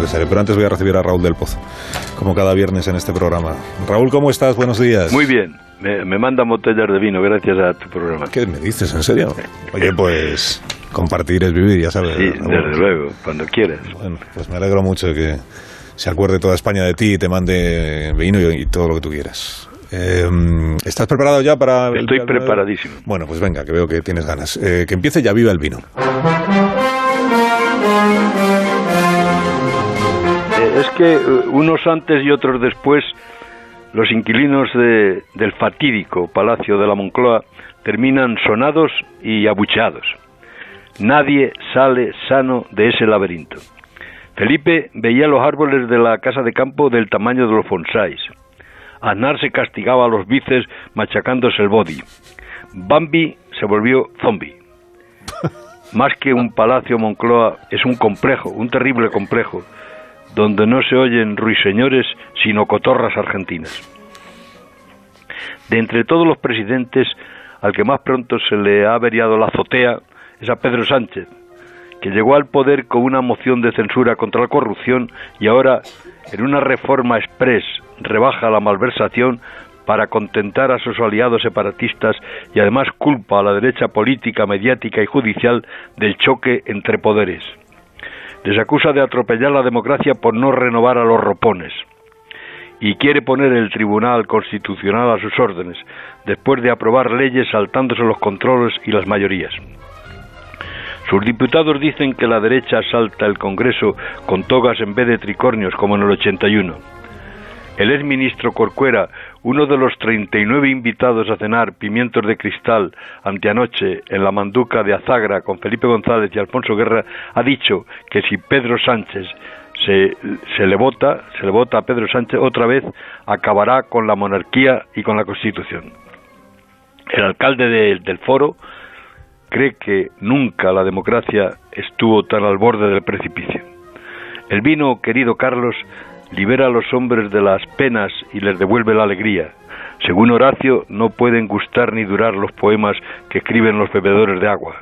necesario. Pero antes voy a recibir a Raúl del Pozo, como cada viernes en este programa. Raúl, ¿cómo estás? Buenos días. Muy bien. Me, me mandan botellas de vino gracias a tu programa. ¿Qué me dices? ¿En serio? Oye, pues compartir es vivir, ya sabes. Sí, Raúl. desde luego, cuando quieras. Bueno, pues me alegro mucho de que se acuerde toda España de ti y te mande vino y, y todo lo que tú quieras. Eh, ¿Estás preparado ya para...? el- Estoy preparadísimo. Bueno, pues venga, que veo que tienes ganas. Eh, que empiece ya viva el vino. Es que eh, unos antes y otros después, los inquilinos de- del fatídico Palacio de la Moncloa terminan sonados y abucheados. Nadie sale sano de ese laberinto. Felipe veía los árboles de la casa de campo del tamaño de los fonsáis. Aznar se castigaba a los bices machacándose el body. Bambi se volvió zombie. Más que un palacio Moncloa, es un complejo, un terrible complejo, donde no se oyen ruiseñores, sino cotorras argentinas. De entre todos los presidentes, al que más pronto se le ha averiado la azotea es a Pedro Sánchez, que llegó al poder con una moción de censura contra la corrupción y ahora, en una reforma express, rebaja la malversación para contentar a sus aliados separatistas y además culpa a la derecha política, mediática y judicial del choque entre poderes. Les acusa de atropellar la democracia por no renovar a los ropones y quiere poner el Tribunal Constitucional a sus órdenes, después de aprobar leyes saltándose los controles y las mayorías. Sus diputados dicen que la derecha asalta el Congreso con togas en vez de tricornios, como en el 81. El exministro Corcuera, uno de los 39 invitados a cenar pimientos de cristal anteanoche en la manduca de Azagra con Felipe González y Alfonso Guerra, ha dicho que si Pedro Sánchez se, se le vota, se le vota a Pedro Sánchez otra vez, acabará con la monarquía y con la Constitución. El alcalde de- del foro cree que nunca la democracia estuvo tan al borde del precipicio. El vino, querido Carlos, libera a los hombres de las penas y les devuelve la alegría. Según Horacio, no pueden gustar ni durar los poemas que escriben los bebedores de agua.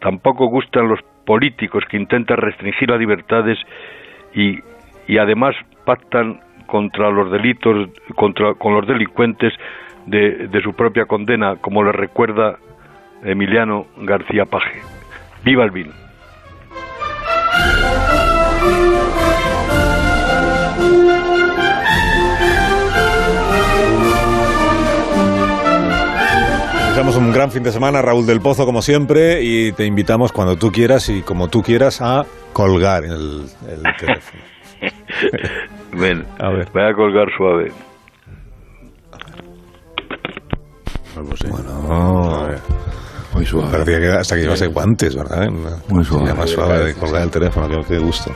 Tampoco gustan los políticos que intentan restringir las libertades y, y además pactan contra los delitos, contra, con los delincuentes de, de su propia condena, como le recuerda Emiliano García Paje. ¡Viva el vino! Deseamos un gran fin de semana, Raúl del Pozo, como siempre, y te invitamos cuando tú quieras y como tú quieras a colgar el, el teléfono. Ven, A ver. voy a colgar suave. Bueno, a ver. Muy suave. Parecía que hasta que llevase guantes, ¿verdad? Muy suave. Más suave de colgar el teléfono, qué gusto.